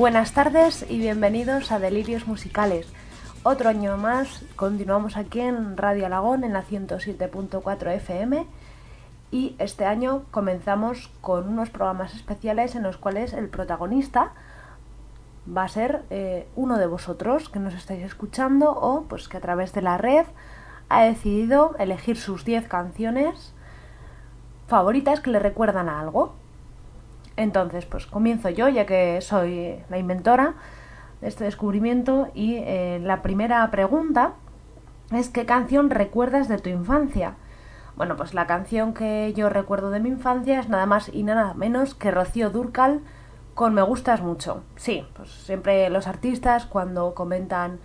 Buenas tardes y bienvenidos a Delirios Musicales. Otro año más, continuamos aquí en Radio Alagón en la 107.4 FM y este año comenzamos con unos programas especiales en los cuales el protagonista va a ser eh, uno de vosotros que nos estáis escuchando o pues que a través de la red ha decidido elegir sus 10 canciones favoritas que le recuerdan a algo. Entonces, pues comienzo yo, ya que soy la inventora de este descubrimiento, y eh, la primera pregunta es ¿qué canción recuerdas de tu infancia? Bueno, pues la canción que yo recuerdo de mi infancia es nada más y nada menos que Rocío Durcal con Me gustas mucho. Sí, pues siempre los artistas cuando comentan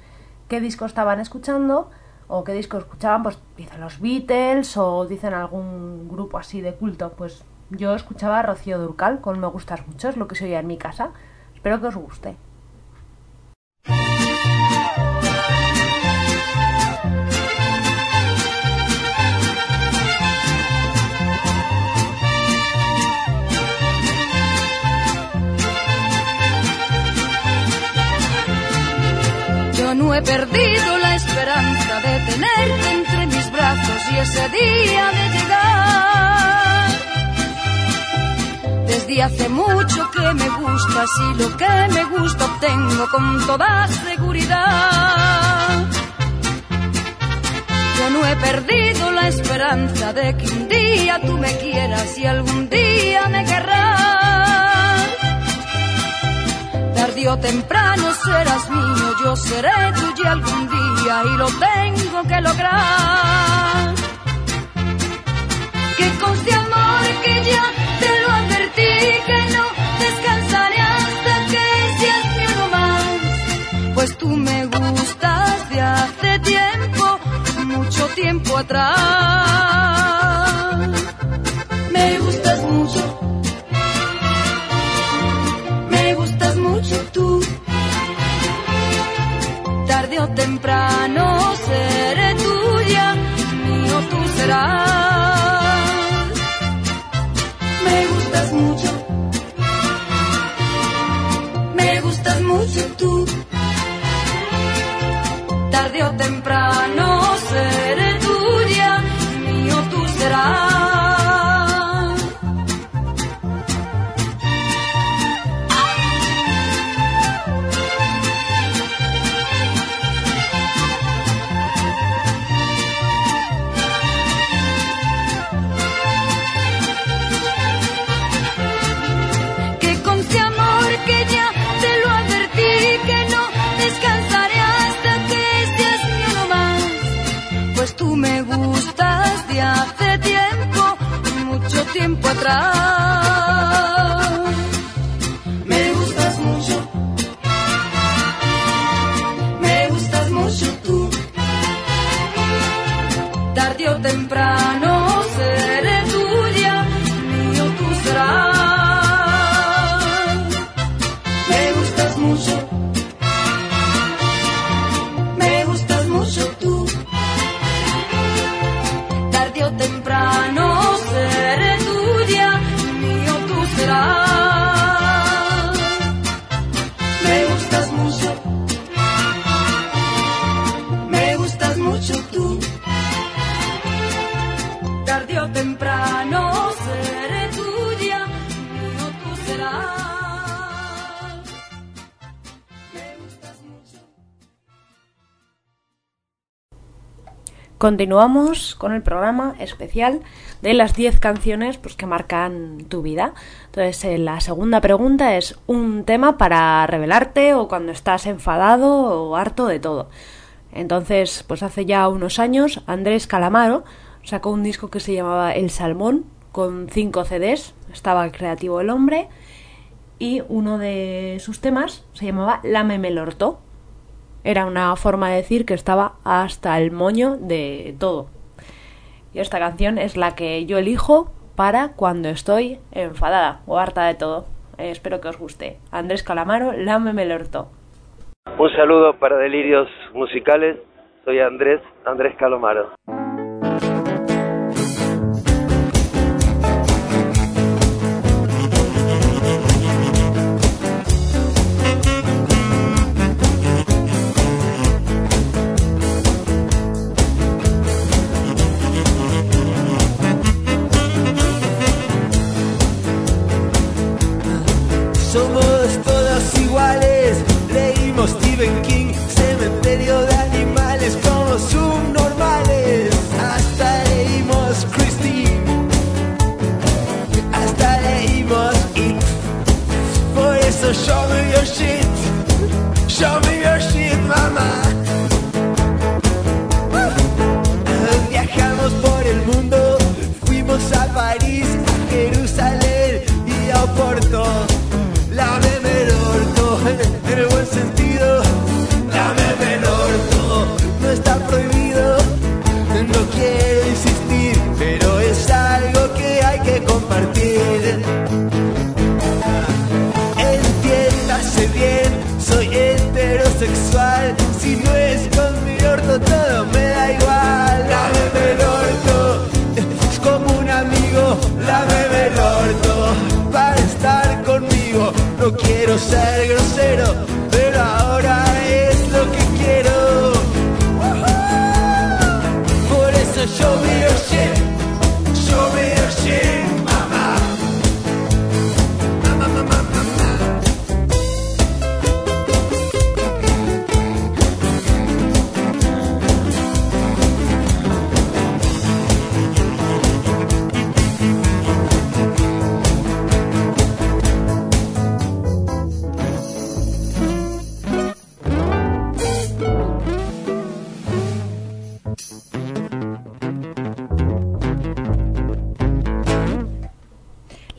qué disco estaban escuchando o qué disco escuchaban, pues dicen los Beatles o dicen algún grupo así de culto. Pues yo escuchaba a Rocío Durcal con Me gustas mucho, es lo que se oía en mi casa. Espero que os guste. no he perdido la esperanza de tenerte entre mis brazos y ese día de llegar. Desde hace mucho que me gustas y lo que me gusta obtengo con toda seguridad. Yo no he perdido la esperanza de que un día tú me quieras y algún día me querrás Tarde o temprano serás mío, yo seré tuyo algún día y lo tengo que lograr. Que conste amor que ya advertí, que no descansaré hasta que seas mi uno. Pues tú me gustas de hace tiempo, mucho tiempo atrás. Me gustas mucho tú. Tarde o temprano seré tuya, mío tú serás. Tiempo Continuamos con el programa especial de las 10 canciones pues, que marcan tu vida. Entonces, eh, la segunda pregunta es un tema para revelarte o cuando estás enfadado o harto de todo. Entonces, pues hace ya unos años, Andrés Calamaro sacó un disco que se llamaba El Salmón, con 5 CDs, estaba creativo el hombre, y uno de sus temas se llamaba Lámeme el. Era una forma de decir que estaba hasta el moño de todo. Y esta canción es la que yo elijo para cuando estoy enfadada o harta de todo. Eh, espero que os guste. Andrés Calamaro, Lámeme el orto. Un saludo para Delirios Musicales. Soy Andrés, Andrés Calamaro.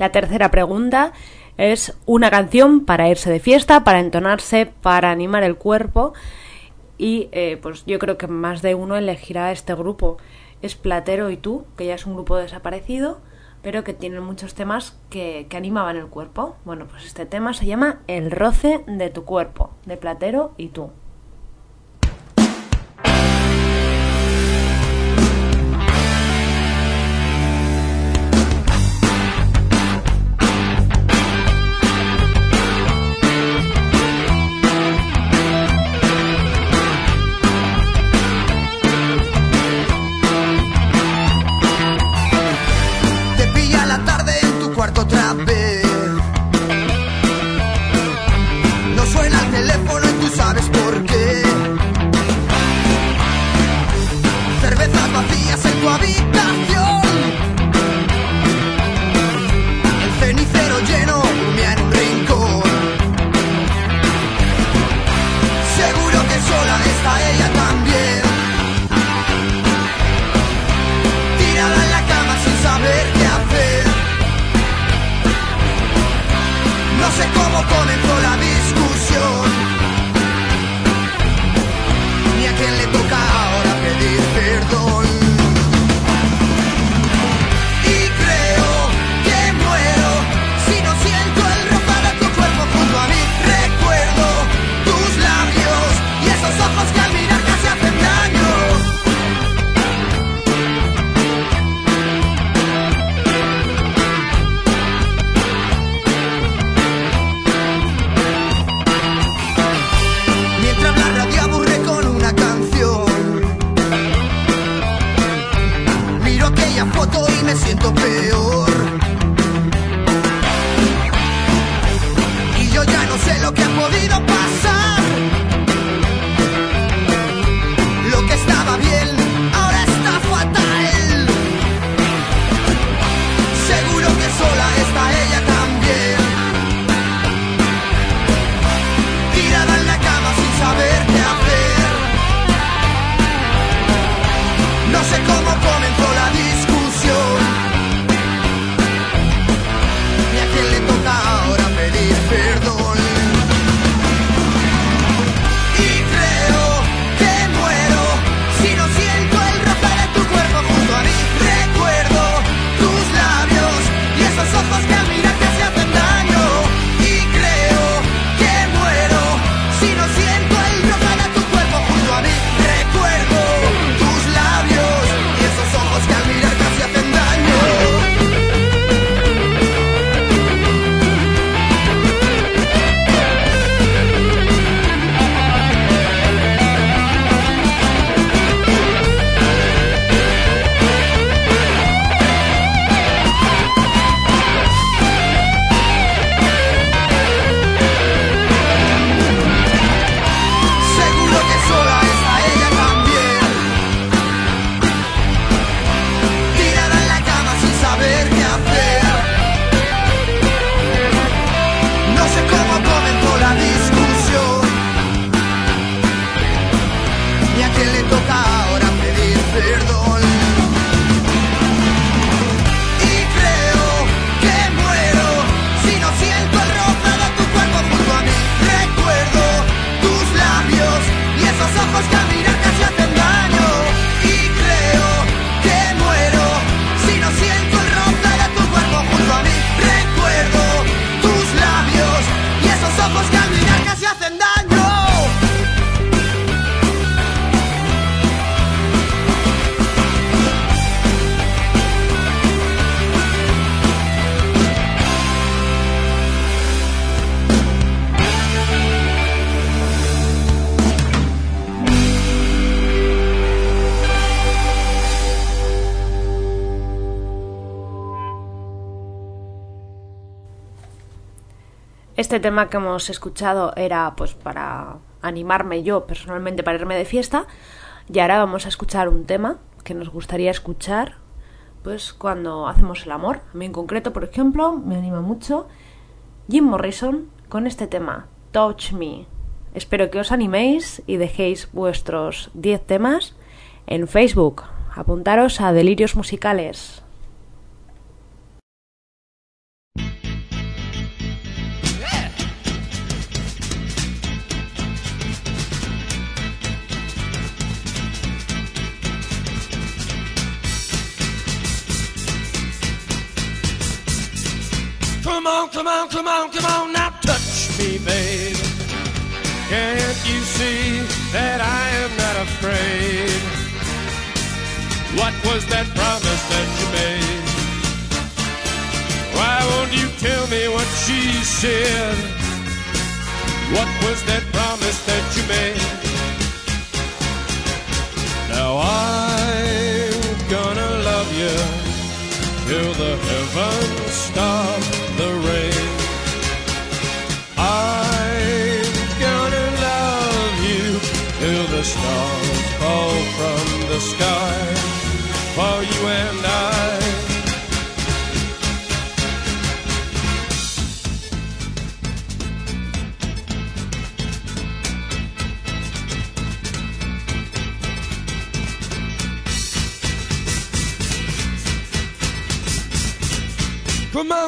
La tercera pregunta es una canción para irse de fiesta, para entonarse, para animar el cuerpo. Y eh, pues yo creo que más de uno elegirá este grupo. Es Platero y tú, que ya es un grupo desaparecido, pero que tiene muchos temas que, que animaban el cuerpo. Bueno, pues este tema se llama El roce de tu cuerpo, de Platero y tú. Este tema que hemos escuchado era pues para animarme yo personalmente para irme de fiesta y ahora vamos a escuchar un tema que nos gustaría escuchar pues cuando hacemos el amor. A mí en concreto, por ejemplo, me anima mucho Jim Morrison con este tema, Touch Me. Espero que os animéis y dejéis vuestros 10 temas en Facebook. Apuntaros a Delirios Musicales. Come on, come on, come on, come on, now touch me, babe. Can't you see that I am not afraid? What was that promise that you made? Why won't you tell me what she said? What was that promise that you made? Now I'm gonna love you till the heavens stop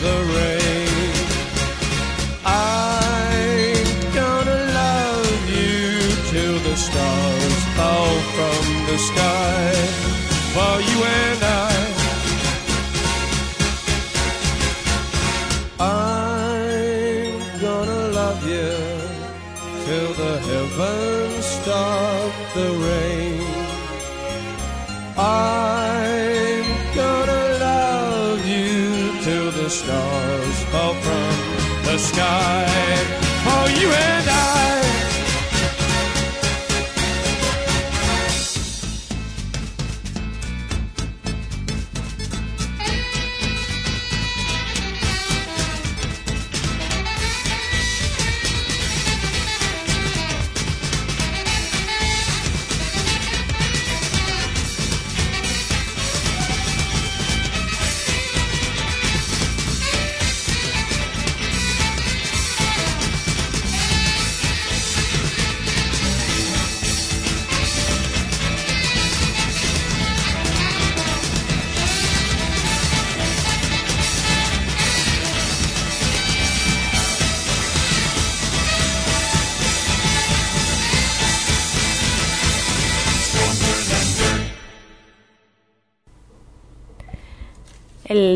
the rain. I'm gonna love you till the stars fall from the sky for you and I. I'm gonna love you till the heavens stop the rain. I'm stars fall from the sky for you and I.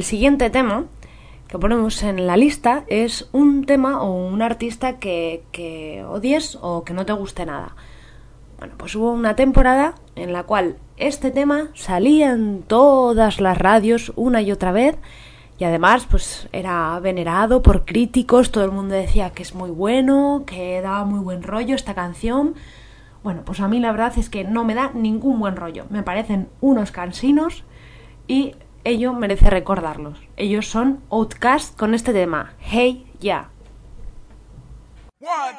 siguiente tema que ponemos en la lista es un tema o un artista que, odies o que no te guste nada. Bueno, pues hubo una temporada en la cual este tema salía en todas las radios una y otra vez y además pues era venerado por críticos, todo el mundo decía que es muy bueno, que daba muy buen rollo esta canción. Bueno, pues a mí la verdad es que no me da ningún buen rollo, me parecen unos cansinos y ello merece recordarlos. Ellos son Outcast con este tema, Hey Ya. One,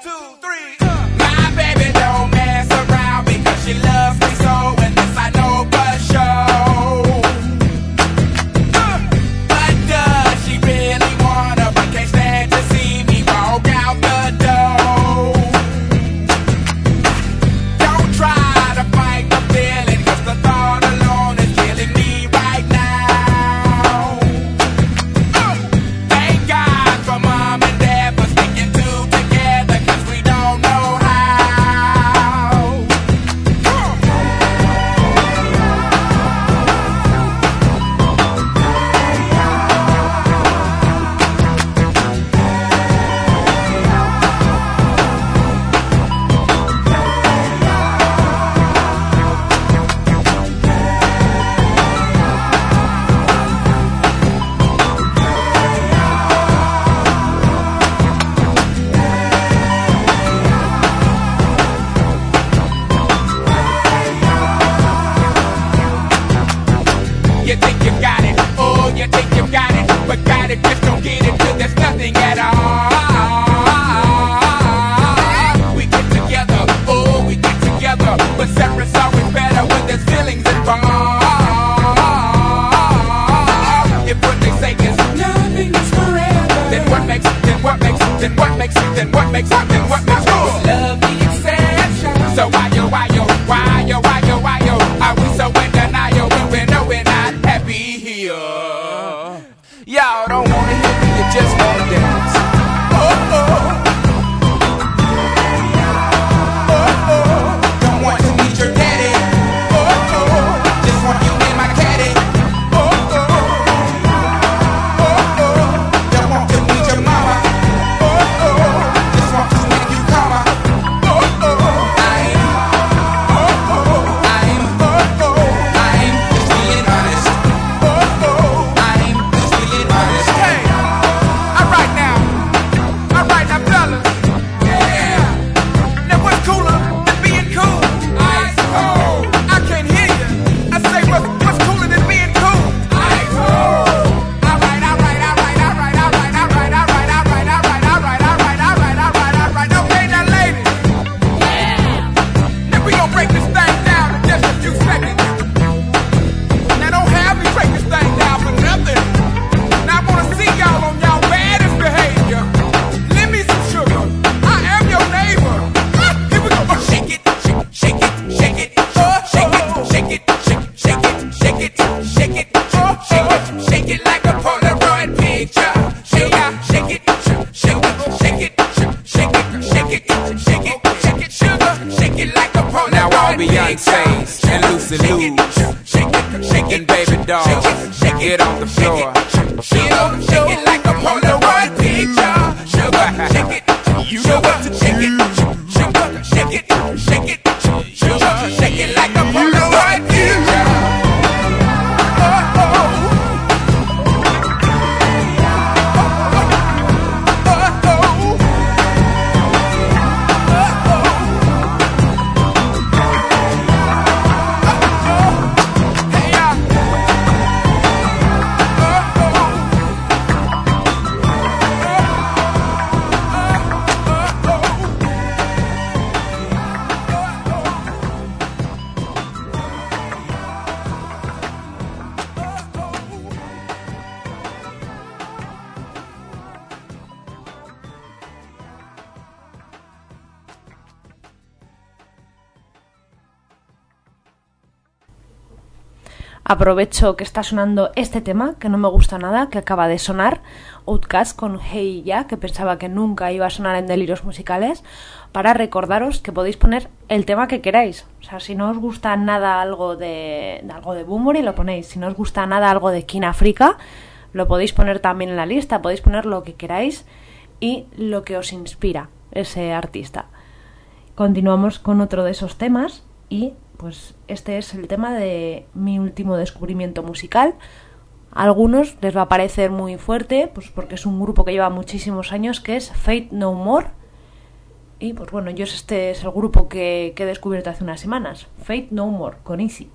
Aprovecho que está sonando este tema, que no me gusta nada, que acaba de sonar, Outcast con Hey Ya, que pensaba que nunca iba a sonar en delirios musicales, para recordaros que podéis poner el tema que queráis. O sea, si no os gusta nada algo de, algo de Boomery, lo ponéis. Si no os gusta nada algo de Kin África, lo podéis poner también en la lista, podéis poner lo que queráis y lo que os inspira ese artista. Continuamos con otro de esos temas y pues este es el tema de mi último descubrimiento musical. A algunos les va a parecer muy fuerte, pues porque es un grupo que lleva muchísimos años, que es Fate No More. Y pues bueno, yo este es el grupo que, que he descubierto hace unas semanas, Fate No More, con Easy.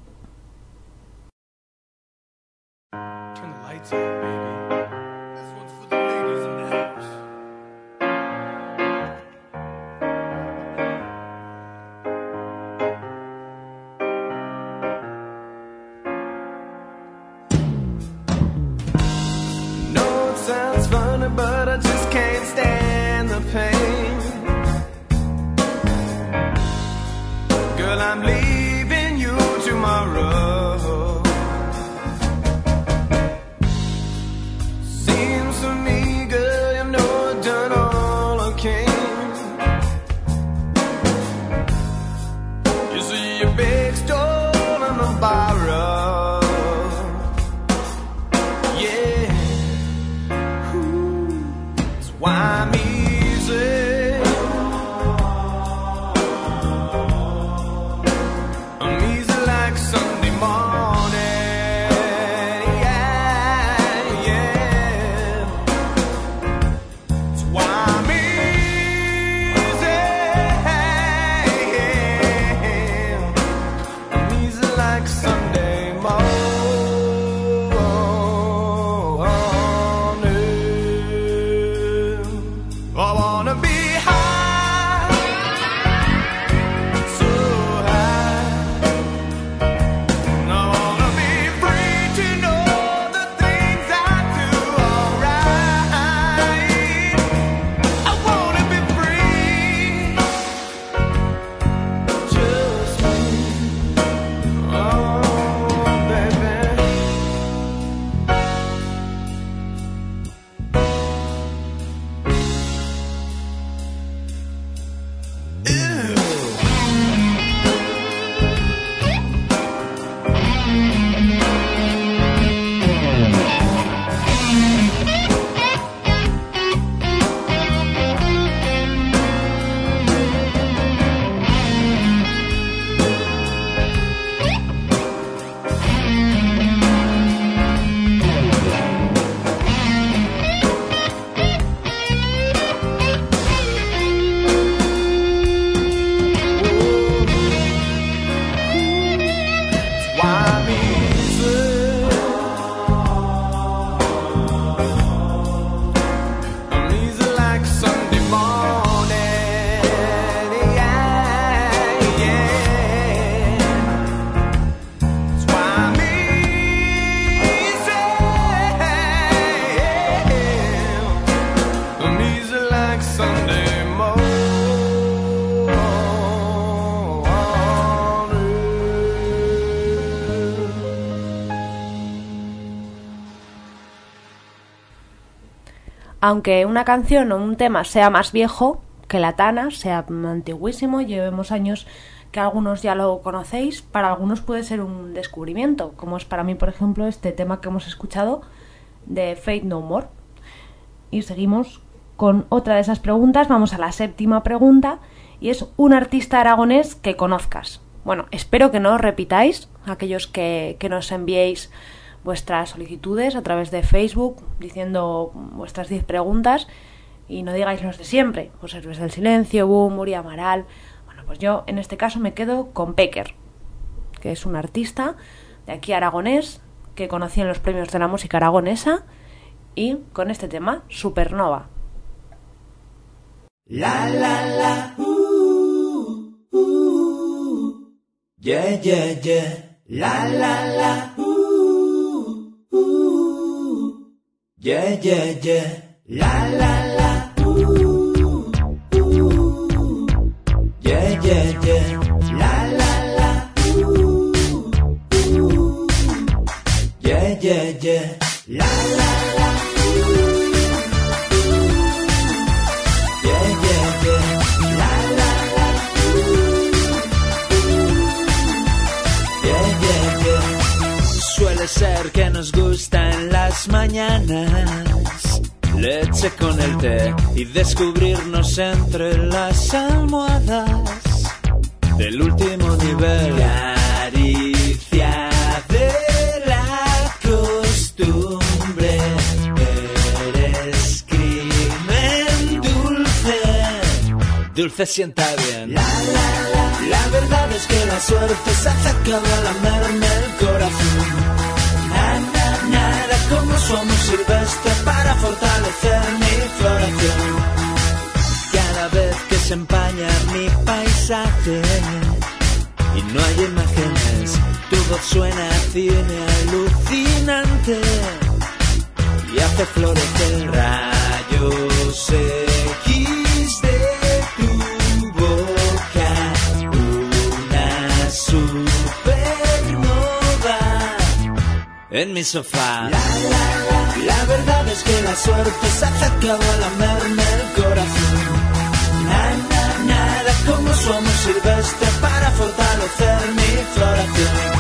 Aunque una canción o un tema sea más viejo que la Tana, sea antiguísimo, llevemos años que algunos ya lo conocéis, para algunos puede ser un descubrimiento, como es para mí, por ejemplo, este tema que hemos escuchado de Fate No More. Y seguimos con otra de esas preguntas, vamos a la séptima pregunta, y es un artista aragonés que conozcas. Bueno, espero que no os repitáis, aquellos que, que nos enviéis vuestras solicitudes a través de Facebook diciendo vuestras 10 preguntas y no digáis los de siempre, pues Héroes del Silencio, Boom, Muri Amaral. Bueno, pues yo en este caso me quedo con Pecker, que es un artista de aquí aragonés que conocí en los premios de la música aragonesa y con este tema, Supernova. La la la, ooh, ooh, yeah yeah yeah. La la la, ooh, yeah yeah yeah. La la la, ooh, ooh, yeah yeah yeah. La la la, ooh, ooh, yeah yeah yeah. La la las mañanas leche con el té y descubrirnos entre las almohadas del último nivel. Caricia de la costumbre, eres crimen dulce, dulce sienta bien. La, la, la, la verdad es que la suerte se ha acercado a lamerme el corazón. Como su amor silvestre para fortalecer mi floración. Cada vez que se empaña mi paisaje y no hay imágenes, tu voz suena a cine alucinante y hace florecer rayos en mi sofá. La, verdad es que la suerte se ha acercado a lamerme el corazón. Nada, nada como su amor silvestre para fortalecer mi floración.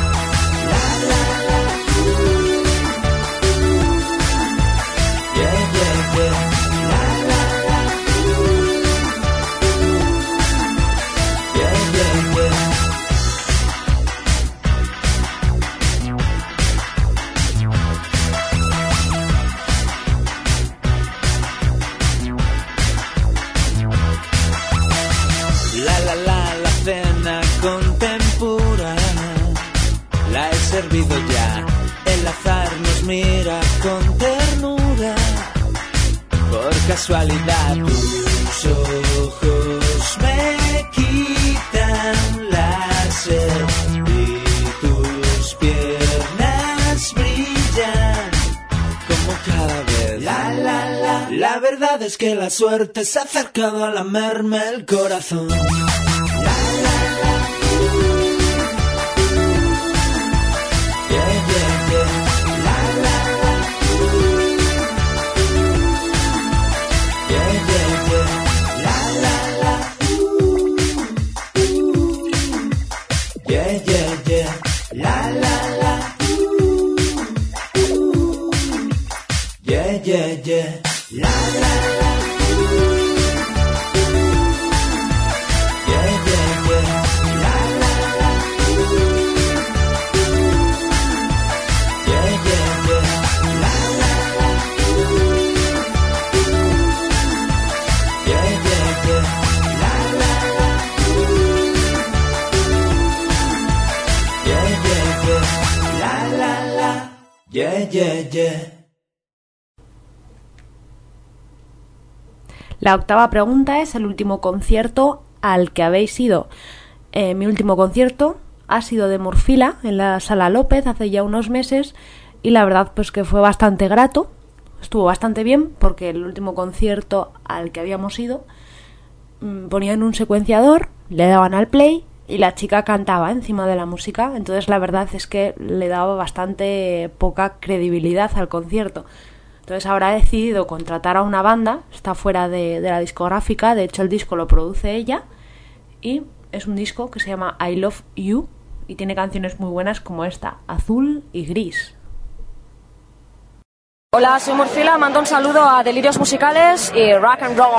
Casualidad tus ojos me quitan la sed Y tus piernas brillan como vez. La, la, la. La verdad es que la suerte se ha acercado a lamerme el corazón. La octava pregunta es el último concierto al que habéis ido. Eh, mi último concierto ha sido de Murfila en la Sala López hace ya unos meses y la verdad pues que fue bastante grato. Estuvo bastante bien porque el último concierto al que habíamos ido mm, ponían un secuenciador, le daban al play y la chica cantaba encima de la música. Entonces la verdad es que le daba bastante poca credibilidad al concierto. Entonces ahora decidido contratar a una banda, está fuera de, de la discográfica, de hecho el disco lo produce ella y es un disco que se llama I Love You y tiene canciones muy buenas como esta, Azul y Gris. Hola, soy Murcila, mando un saludo a Delirios Musicales y Rock and Roll.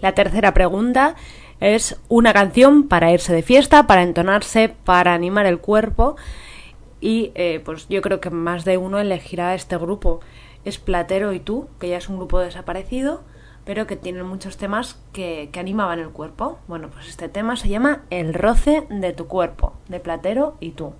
La tercera pregunta es una canción para irse de fiesta, para entonarse, para animar el cuerpo y eh, pues yo creo que más de uno elegirá este grupo. Es Platero y tú, que ya es un grupo desaparecido, pero que tiene muchos temas que, que animaban el cuerpo. Bueno, pues este tema se llama El roce de tu cuerpo, de Platero y tú.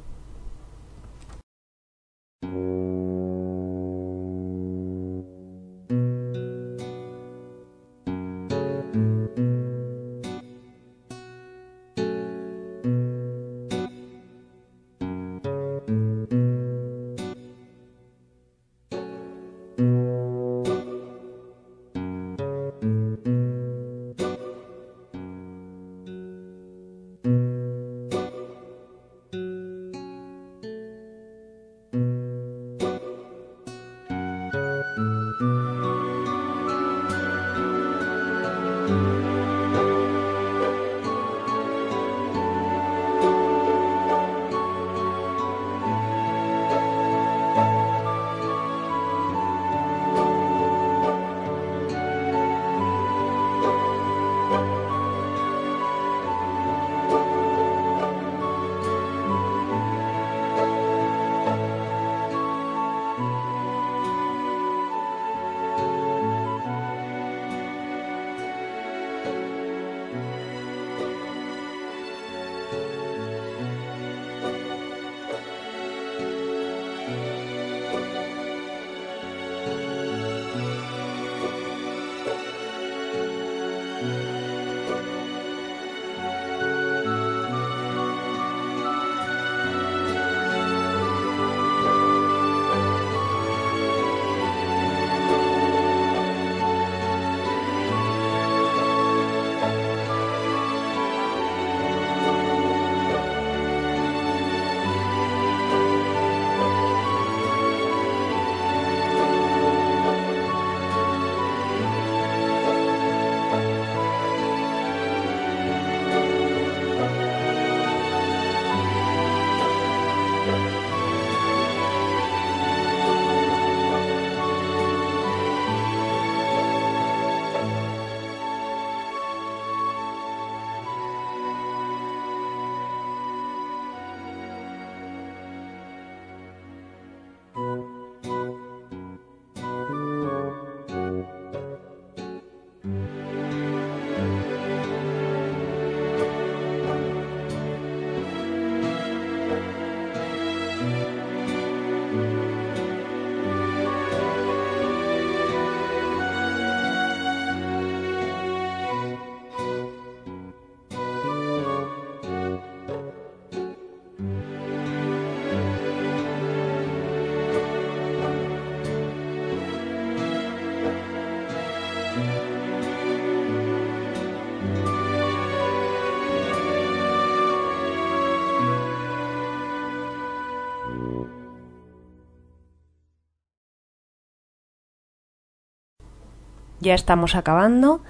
Ya estamos acabando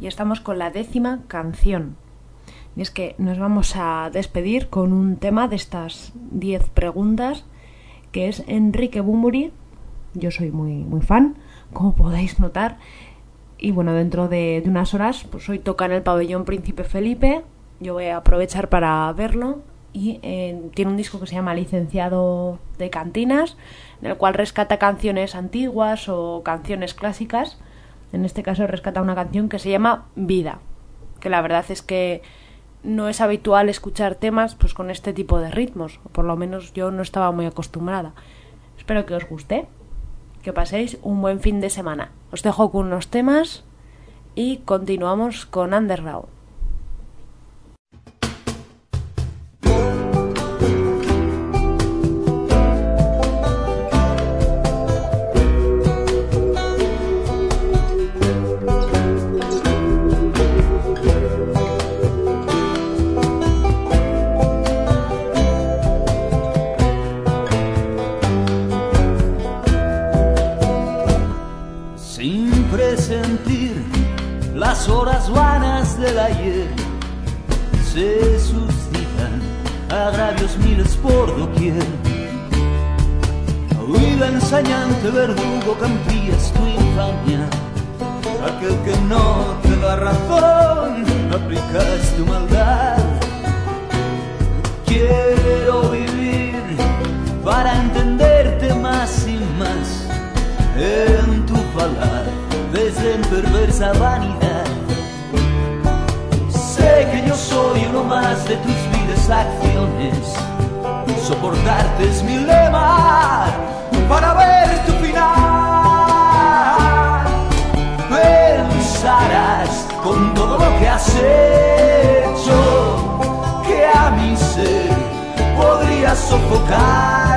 y estamos con la décima canción. Y es que nos vamos a despedir con un tema de estas 10 preguntas que es Enrique Bumburi. Yo soy muy, muy fan, como podéis notar. Y bueno, dentro de, unas horas, pues hoy toca en el pabellón Príncipe Felipe. Yo voy a aprovechar para verlo. Y eh, tiene un disco que se llama Licenciado de Cantinas, en el cual rescata canciones antiguas o canciones clásicas. En este caso rescata una canción que se llama Vida, que la verdad es que no es habitual escuchar temas pues con este tipo de ritmos, o por lo menos yo no estaba muy acostumbrada. Espero que os guste, que paséis un buen fin de semana. Os dejo con unos temas y continuamos con Underground. sentir las horas vanas del ayer. Se suscitan agravios miles por doquier. Huida ensañante, verdugo, campías tu infamia. Aquel que no te da razón, aplicas tu maldad. Quiero vivir para entenderte más y más en tu palabra vez en perversa vanidad. Sé que yo soy uno más de tus viles acciones. Soportarte es mi lema para ver tu final. Pensarás con todo lo que has hecho que a mi ser podría sofocar.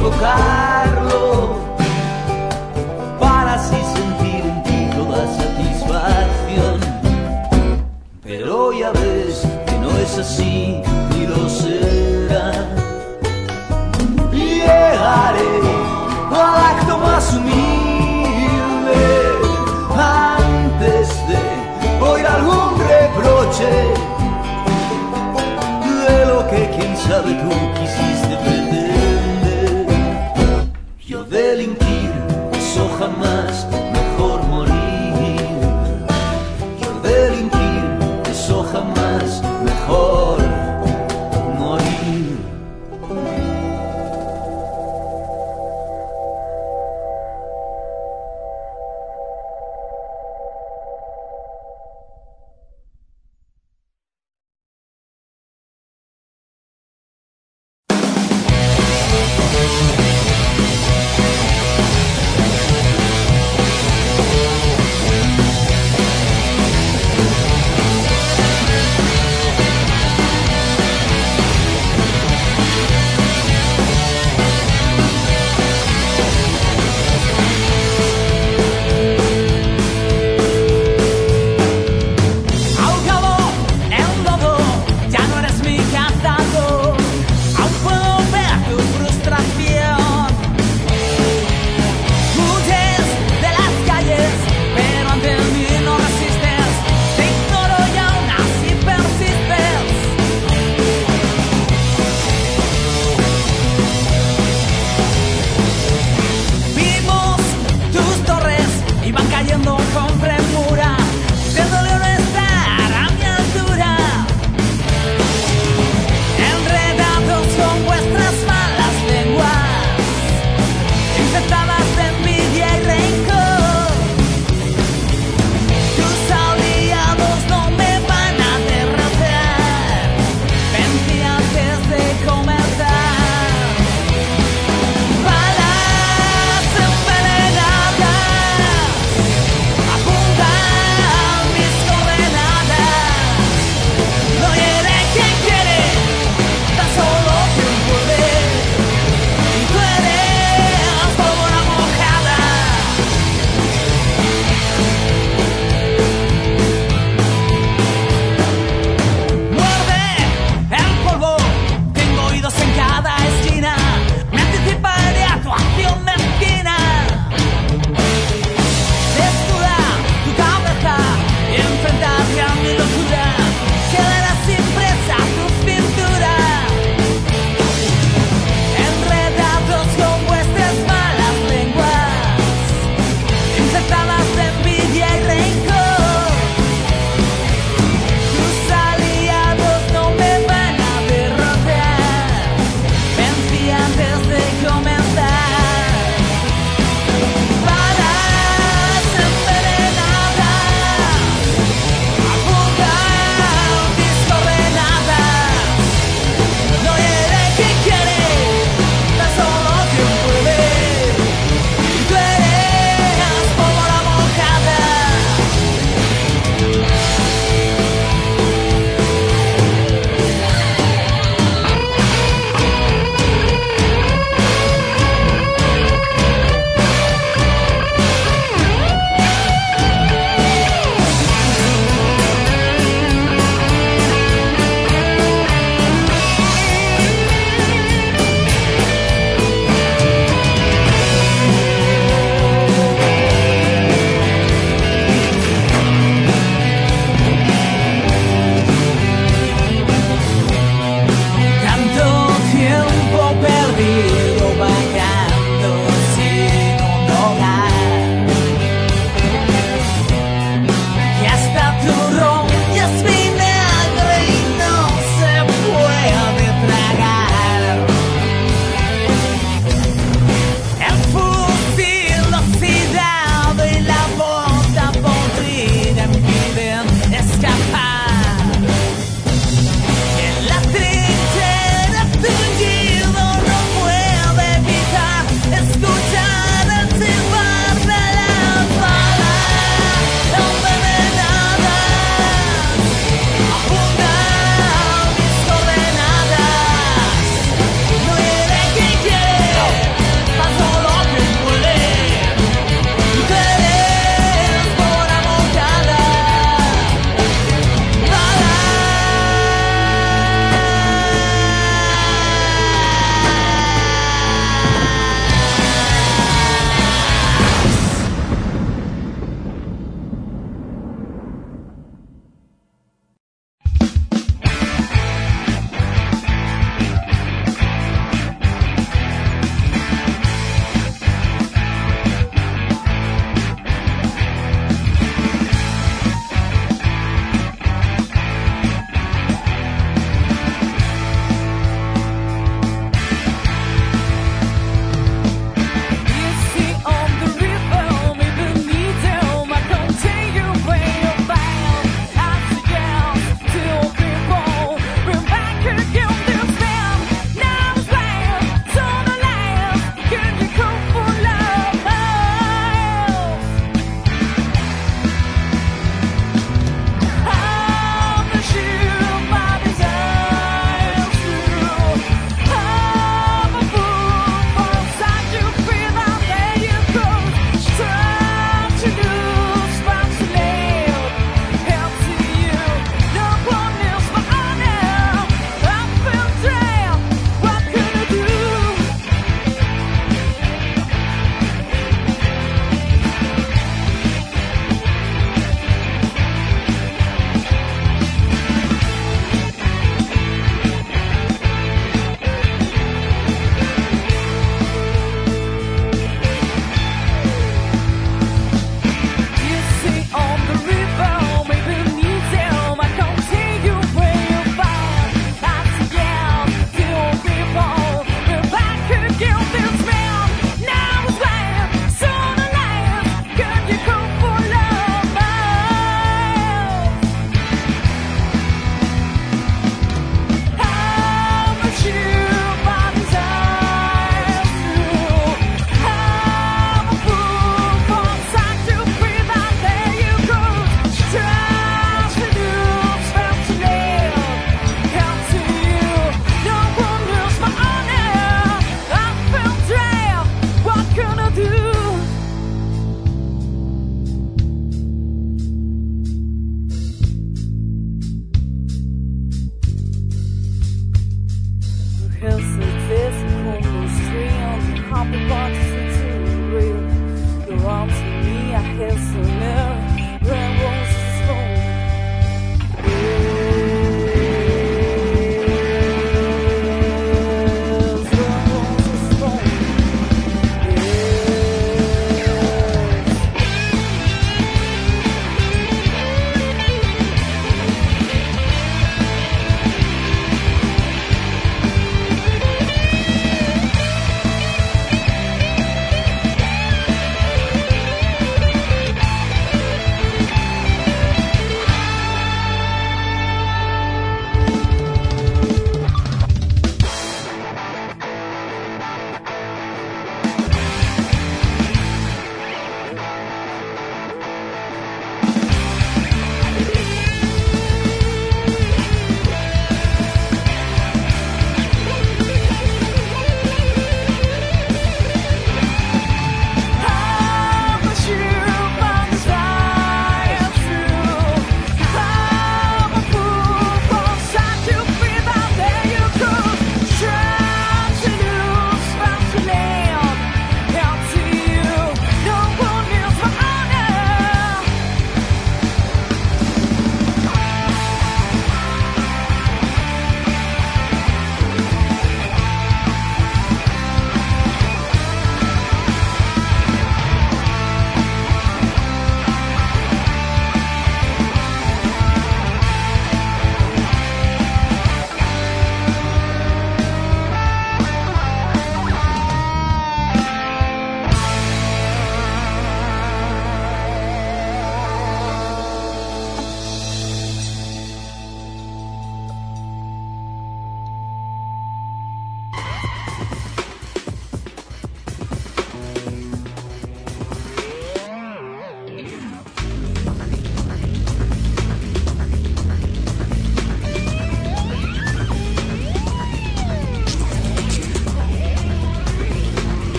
tocar.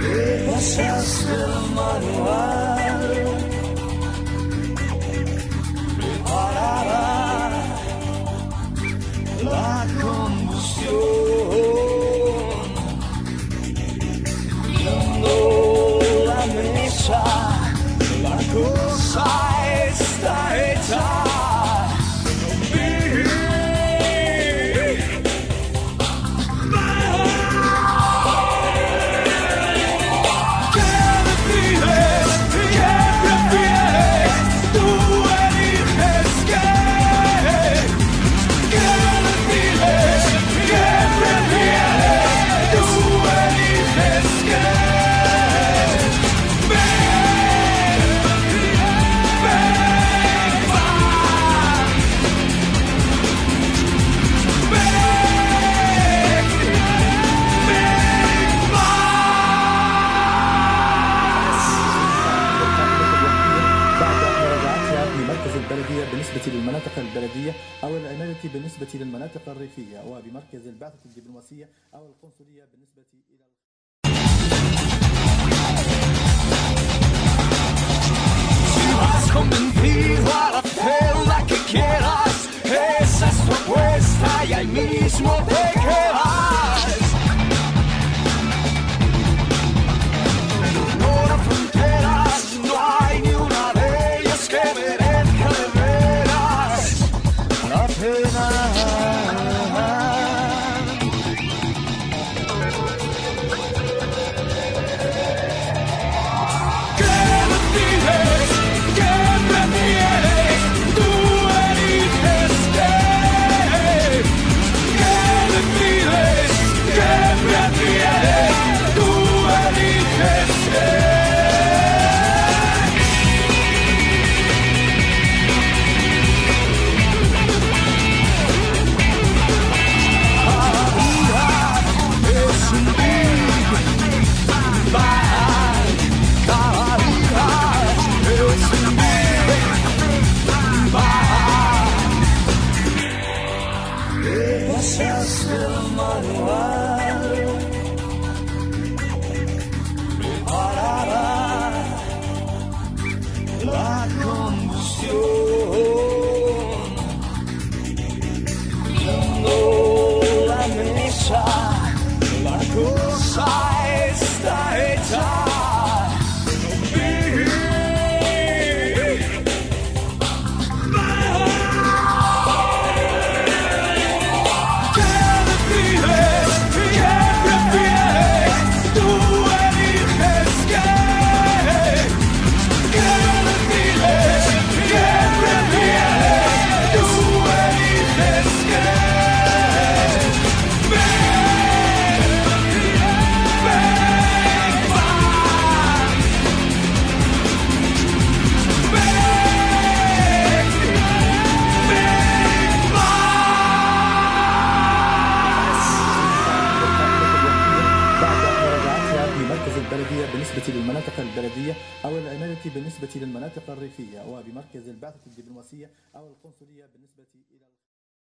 Deixa seu manual. البلدية أو الإمارة بالنسبة للمناطق الريفية وبمركز البعثة الدبلوماسية أو القنصلية بالنسبة إلى No